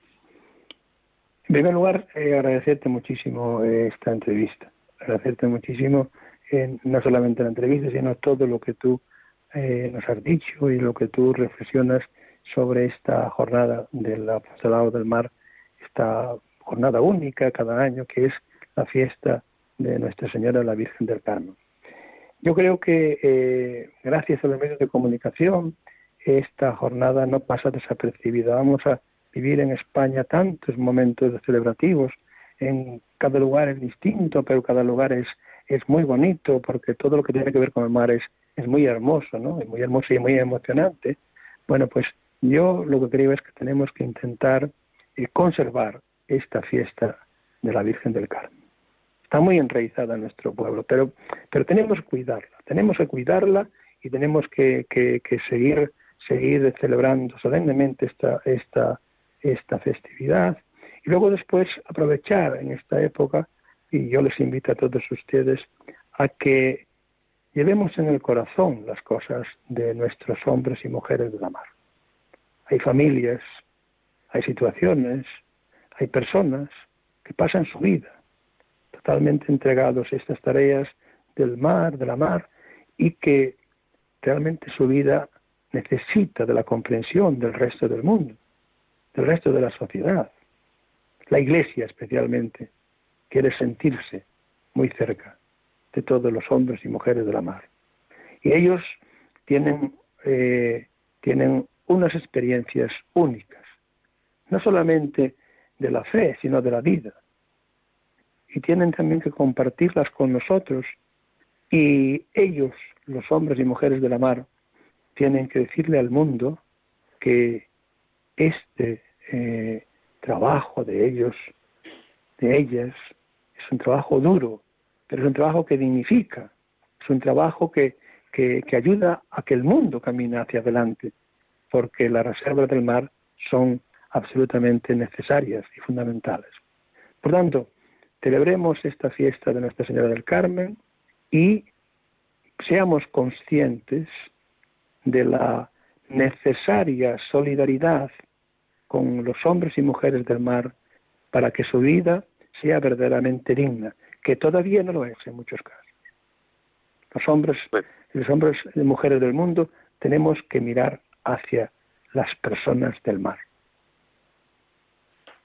En primer lugar, eh, agradecerte muchísimo eh, esta entrevista, agradecerte muchísimo no solamente la entrevista, sino todo lo que tú eh, nos has dicho y lo que tú reflexionas sobre esta jornada del apostolado del mar, esta jornada única cada año que es la fiesta de Nuestra Señora la Virgen del Carmen. Yo creo que eh, gracias a los medios de comunicación esta jornada no pasa desapercibida. Vamos a vivir en España tantos momentos celebrativos, en cada lugar es distinto, pero cada lugar es es muy bonito porque todo lo que tiene que ver con el mar es, es muy hermoso, ¿no? Es muy hermoso y muy emocionante. Bueno, pues yo lo que creo es que tenemos que intentar eh, conservar esta fiesta de la Virgen del Carmen. Está muy enraizada en nuestro pueblo, pero, pero tenemos que cuidarla, tenemos que cuidarla y tenemos que, que, que seguir, seguir celebrando solemnemente esta, esta, esta festividad y luego después aprovechar en esta época y yo les invito a todos ustedes a que llevemos en el corazón las cosas de nuestros hombres y mujeres de la mar. Hay familias, hay situaciones, hay personas que pasan su vida totalmente entregados a estas tareas del mar, de la mar, y que realmente su vida necesita de la comprensión del resto del mundo, del resto de la sociedad, la iglesia especialmente, quiere sentirse muy cerca de todos los hombres y mujeres de la mar. Y ellos tienen, eh, tienen unas experiencias únicas, no solamente de la fe, sino de la vida. Y tienen también que compartirlas con nosotros. Y ellos, los hombres y mujeres de la mar, tienen que decirle al mundo que este eh, trabajo de ellos de ellas es un trabajo duro, pero es un trabajo que dignifica, es un trabajo que, que, que ayuda a que el mundo camine hacia adelante, porque las reservas del mar son absolutamente necesarias y fundamentales. Por tanto, celebremos esta fiesta de Nuestra Señora del Carmen y seamos conscientes de la necesaria solidaridad con los hombres y mujeres del mar para que su vida sea verdaderamente digna, que todavía no lo es en muchos casos. Los hombres, pues los hombres y mujeres del mundo tenemos que mirar hacia las personas del mar.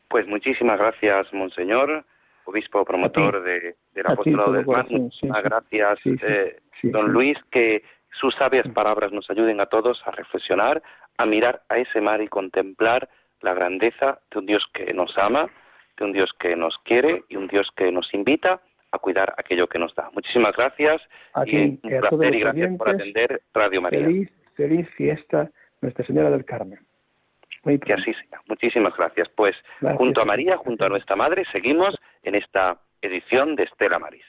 Pues muchísimas gracias, Monseñor, obispo promotor de, del apostolado del mar. Muchas gracias, eh, don Luis, que sus sabias palabras nos ayuden a todos a reflexionar, a mirar a ese mar y contemplar la grandeza de un Dios que nos ama, de un Dios que nos quiere y un Dios que nos invita a cuidar aquello que nos da. Muchísimas gracias y un placer y gracias por atender Radio María. Feliz, feliz fiesta Nuestra Señora del Carmen. que así sea. Muchísimas gracias. Pues junto a María, junto a nuestra Madre, seguimos en esta edición de Estela Maris.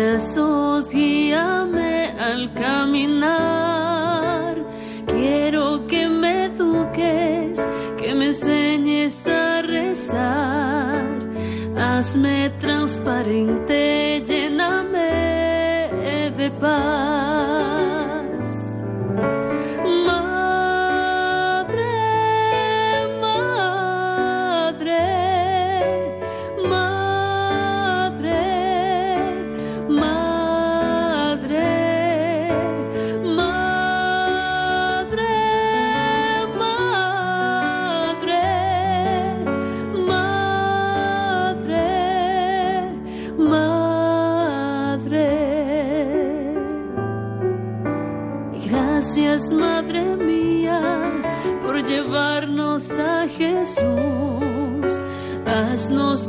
Brazos, guíame al caminar. Quiero que me eduques, que me enseñes a rezar. Hazme transparente, lléname de paz.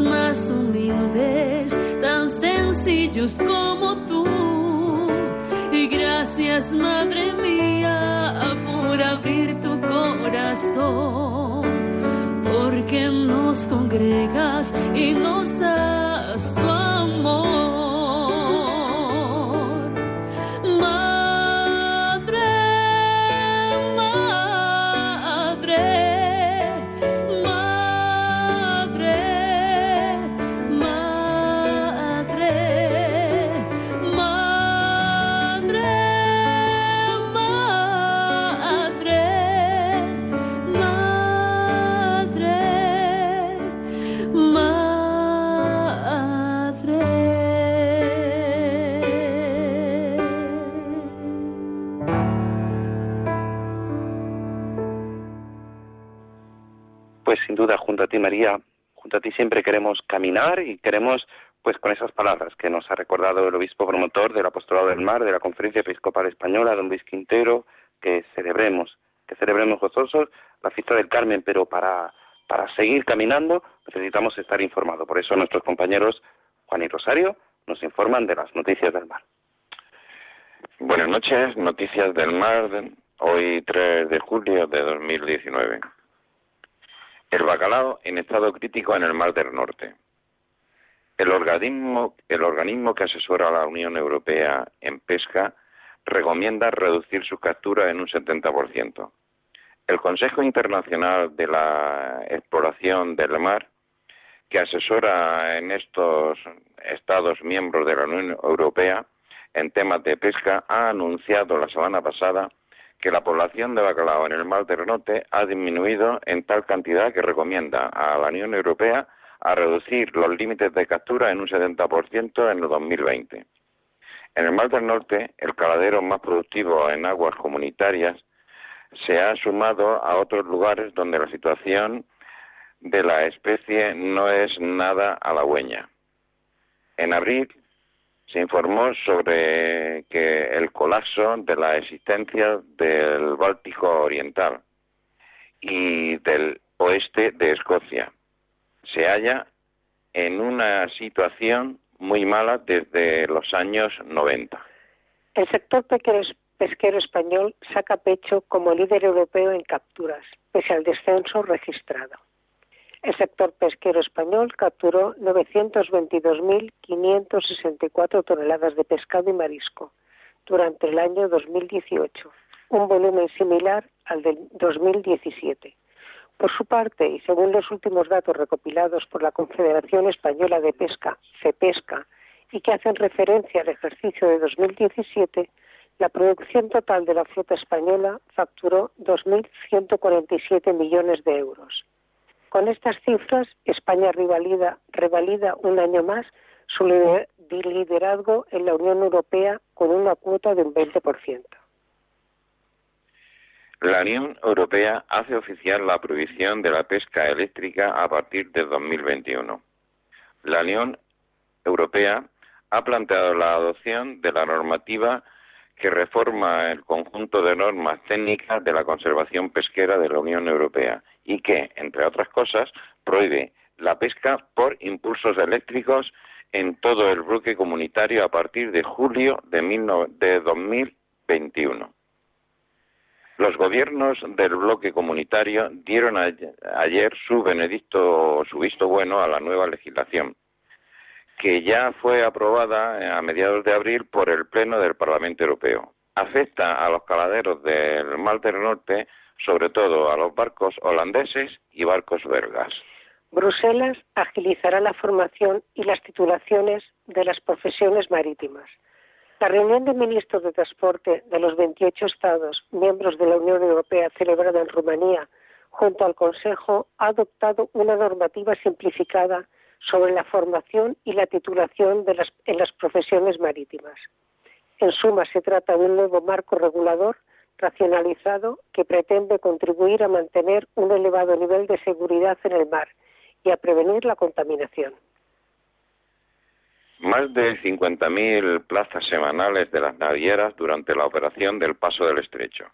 Más humildes, tan sencillos como tú. Y gracias, Madre mía, por abrir tu corazón, porque nos congregas y nos a ti siempre queremos caminar y queremos, pues con esas palabras que nos ha recordado el obispo promotor del Apostolado del Mar, de la Conferencia Episcopal Española, don Luis Quintero, que celebremos, que celebremos gozosos la fiesta del Carmen, pero para, para seguir caminando necesitamos estar informados. Por eso nuestros compañeros Juan y Rosario nos informan de las noticias del mar. Buenas noches, noticias del mar, hoy 3 de julio de 2019. El bacalao en estado crítico en el Mar del Norte. El organismo, el organismo que asesora a la Unión Europea en pesca recomienda reducir su captura en un 70%. El Consejo Internacional de la Exploración del Mar, que asesora en estos Estados miembros de la Unión Europea en temas de pesca, ha anunciado la semana pasada que la población de bacalao en el Mar del Norte ha disminuido en tal cantidad que recomienda a la Unión Europea a reducir los límites de captura en un 70% en el 2020. En el Mar del Norte, el caladero más productivo en aguas comunitarias se ha sumado a otros lugares donde la situación de la especie no es nada halagüeña. En abril, se informó sobre que el colapso de la existencia del Báltico Oriental. y del oeste de Escocia. Se halla en una situación muy mala desde los años 90. El sector pesquero español saca pecho como líder europeo en capturas, pese al descenso registrado. El sector pesquero español capturó 922.564 toneladas de pescado y marisco durante el año 2018, un volumen similar al del 2017. Por su parte, y según los últimos datos recopilados por la Confederación Española de Pesca, CEPESCA, y que hacen referencia al ejercicio de 2017, la producción total de la flota española facturó 2.147 millones de euros. Con estas cifras, España revalida, un año más su liderazgo en la Unión Europea con una cuota de un 20%. La Unión Europea hace oficial la prohibición de la pesca eléctrica a partir de 2021. La Unión Europea ha planteado la adopción de la normativa que reforma el conjunto de normas técnicas de la conservación pesquera de la Unión Europea y que, entre otras cosas, prohíbe la pesca por impulsos eléctricos en todo el bloque comunitario a partir de julio de, de 2021. Los gobiernos del bloque comunitario dieron ayer su benedicto, su visto bueno a la nueva legislación, que ya fue aprobada a mediados de abril por el Pleno del Parlamento Europeo. Afecta a los caladeros del Mar del Norte sobre todo a los barcos holandeses y barcos belgas. Bruselas agilizará la formación y las titulaciones de las profesiones marítimas. La reunión de ministros de transporte de los 28 Estados miembros de la Unión Europea celebrada en Rumanía junto al Consejo ha adoptado una normativa simplificada sobre la formación y la titulación de las, en las profesiones marítimas. En suma, se trata de un nuevo marco regulador racionalizado que pretende contribuir a mantener un elevado nivel de seguridad en el mar y a prevenir la contaminación. Más de 50.000 plazas semanales de las navieras durante la operación del Paso del Estrecho.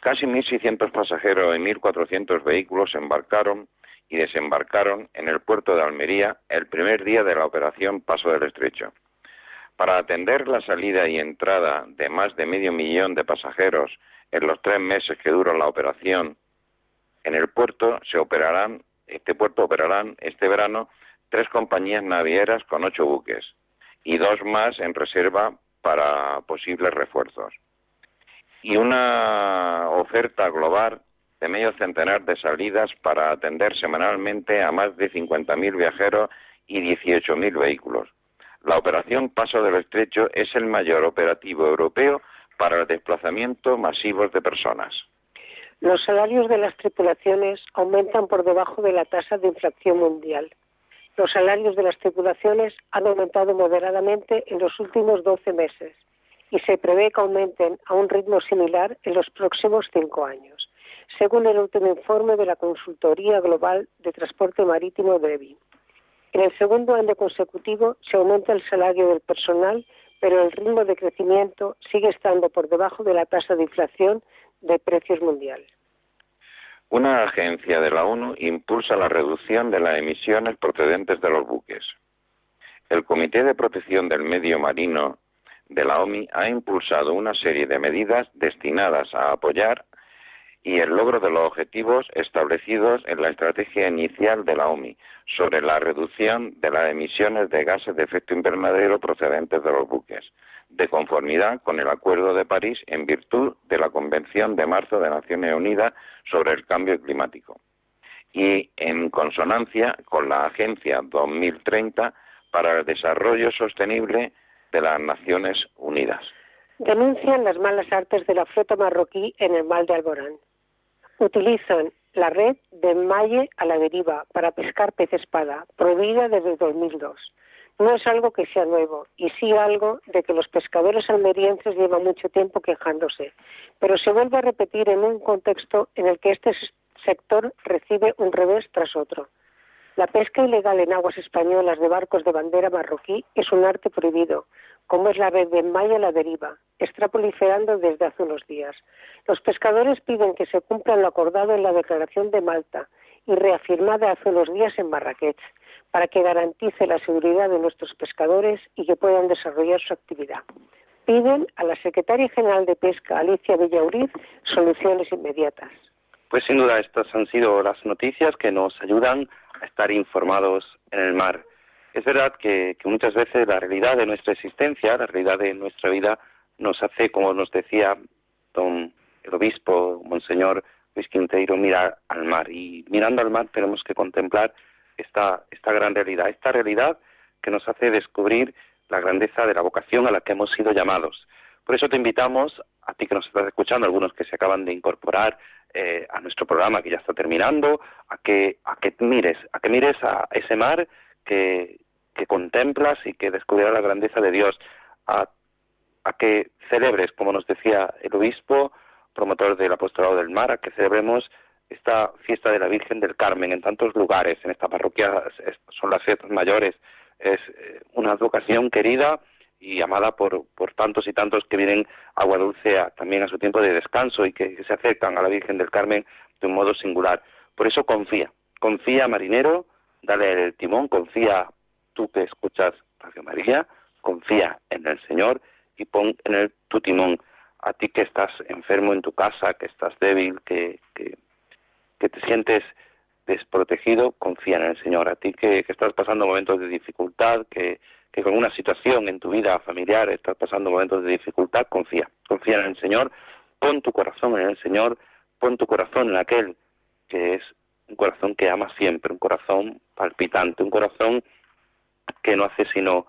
Casi 1.600 pasajeros y 1.400 vehículos embarcaron y desembarcaron en el puerto de Almería el primer día de la operación Paso del Estrecho para atender la salida y entrada de más de medio millón de pasajeros en los tres meses que dura la operación, en el puerto se operarán, este puerto operarán este verano tres compañías navieras con ocho buques y dos más en reserva para posibles refuerzos. Y una oferta global de medio centenar de salidas para atender semanalmente a más de 50.000 viajeros y 18.000 vehículos la operación Paso del Estrecho es el mayor operativo europeo para el desplazamiento masivo de personas. Los salarios de las tripulaciones aumentan por debajo de la tasa de inflación mundial. Los salarios de las tripulaciones han aumentado moderadamente en los últimos 12 meses y se prevé que aumenten a un ritmo similar en los próximos cinco años, según el último informe de la Consultoría Global de Transporte Marítimo DEVI. En el segundo año consecutivo se aumenta el salario del personal, pero el ritmo de crecimiento sigue estando por debajo de la tasa de inflación de precios mundiales. Una agencia de la ONU impulsa la reducción de las emisiones procedentes de los buques. El Comité de Protección del Medio Marino de la OMI ha impulsado una serie de medidas destinadas a apoyar y el logro de los objetivos establecidos en la estrategia inicial de la OMI sobre la reducción de las emisiones de gases de efecto invernadero procedentes de los buques, de conformidad con el Acuerdo de París en virtud de la Convención de marzo de Naciones Unidas sobre el Cambio Climático y en consonancia con la Agencia 2030 para el Desarrollo Sostenible de las Naciones Unidas. Denuncian las malas artes de la flota marroquí en el Mar de Alborán utilizan la red de malle a la deriva para pescar pez espada, prohibida desde 2002. No es algo que sea nuevo, y sí algo de que los pescadores almerienses llevan mucho tiempo quejándose, pero se vuelve a repetir en un contexto en el que este sector recibe un revés tras otro. La pesca ilegal en aguas españolas de barcos de bandera marroquí es un arte prohibido, como es la red de mayo a la deriva, está proliferando desde hace unos días. Los pescadores piden que se cumpla lo acordado en la Declaración de Malta y reafirmada hace unos días en Marrakech, para que garantice la seguridad de nuestros pescadores y que puedan desarrollar su actividad. Piden a la secretaria general de Pesca, Alicia Villauriz, soluciones inmediatas. Pues sin duda estas han sido las noticias que nos ayudan a estar informados en el mar. Es verdad que, muchas veces la realidad de nuestra existencia, la realidad de nuestra vida, nos hace, como nos decía don el obispo, Monseñor Luis Quinteiro, mirar al mar. Y mirando al mar tenemos que contemplar esta, esta gran realidad, esta realidad que nos hace descubrir la grandeza de la vocación a la que hemos sido llamados. Por eso te invitamos, a ti que nos estás escuchando, algunos que se acaban de incorporar eh, a nuestro programa que ya está terminando, a que, a que mires, a que mires a ese mar que, que contemplas y que descubrirá la grandeza de Dios, a, a que celebres, como nos decía el obispo, promotor del apostolado del mar, a que celebremos esta fiesta de la Virgen del Carmen en tantos lugares, en esta parroquia son las fiestas mayores, es eh, una vocación querida y amada por, por tantos y tantos que vienen a Agua Dulce también a su tiempo de descanso y que, se acercan a la Virgen del Carmen de un modo singular. Por eso confía, confía marinero, dale el timón, confía tú que escuchas Radio María, confía en el Señor y pon en el tu timón. A ti que estás enfermo en tu casa, que estás débil, que, que, que te sientes desprotegido, confía en el Señor. A ti que, estás pasando momentos de dificultad, que, que, con una situación en tu vida familiar estás pasando momentos de dificultad, confía. Confía en el Señor, pon tu corazón en el Señor, pon tu corazón en aquel que es un corazón que ama siempre, un corazón palpitante, un corazón que no hace sino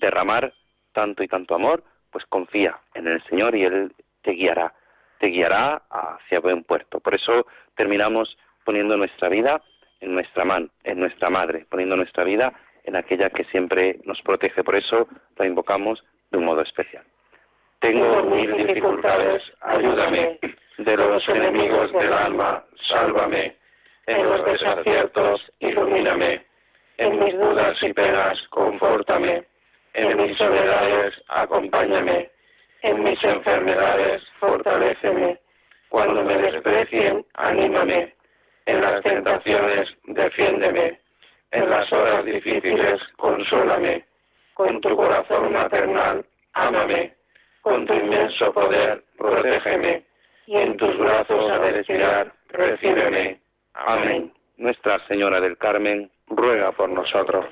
derramar tanto y tanto amor, pues confía en el Señor y Él te guiará te guiará hacia buen puerto. Por eso terminamos poniendo nuestra vida en nuestra man, en nuestra madre, poniendo nuestra vida en aquella que siempre nos protege. Por eso la invocamos de un modo especial. Tengo mil dificultades, ayúdame. De los enemigos del alma, sálvame. En los desaciertos, ilumíname. En mis dudas y penas, confórtame. En mis soledades, acompáñame en mis enfermedades, fortaléceme. Cuando me desprecien, anímame. En las tentaciones, defiéndeme. En las horas difíciles, consólame. Con tu corazón maternal, ámame. Con tu inmenso poder, protégeme. Y en tus brazos a respirar, recíbeme. Amén. Nuestra Señora del Carmen, ruega por nosotros.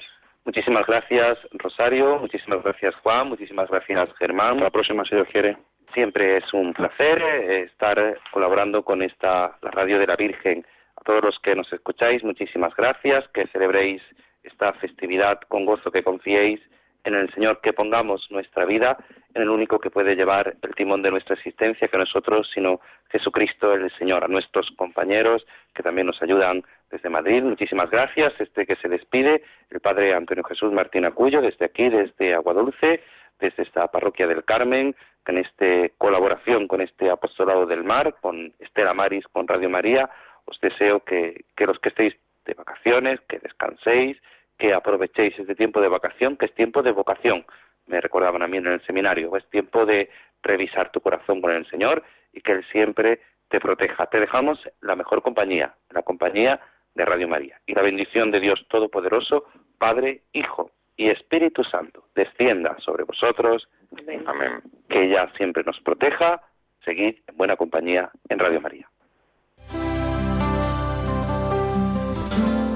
Muchísimas gracias, Rosario. Muchísimas gracias, Juan. Muchísimas gracias, Germán. la próxima, si Dios quiere. Siempre es un placer eh, estar colaborando con esta, la Radio de la Virgen. A todos los que nos escucháis, muchísimas gracias. Que celebréis esta festividad con gozo, que confiéis en el Señor, que pongamos nuestra vida en el único que puede llevar el timón de nuestra existencia, que nosotros, sino Jesucristo, el Señor, a nuestros compañeros que también nos ayudan desde Madrid. Muchísimas gracias. Este que se despide, el Padre Antonio Jesús Martín Acuyo, desde aquí, desde Aguadulce, desde esta parroquia del Carmen, en esta colaboración con este apostolado del mar, con Estela Maris, con Radio María. Os deseo que, que los que estéis de vacaciones, que descanséis, que aprovechéis este tiempo de vacación, que es tiempo de vocación. Me recordaban a mí en el seminario, es tiempo de revisar tu corazón con el Señor y que Él siempre te proteja. Te dejamos la mejor compañía, la compañía de Radio María. Y la bendición de Dios Todopoderoso, Padre, Hijo y Espíritu Santo, descienda sobre vosotros. Amén. Que ella siempre nos proteja. Seguid en buena compañía en Radio María.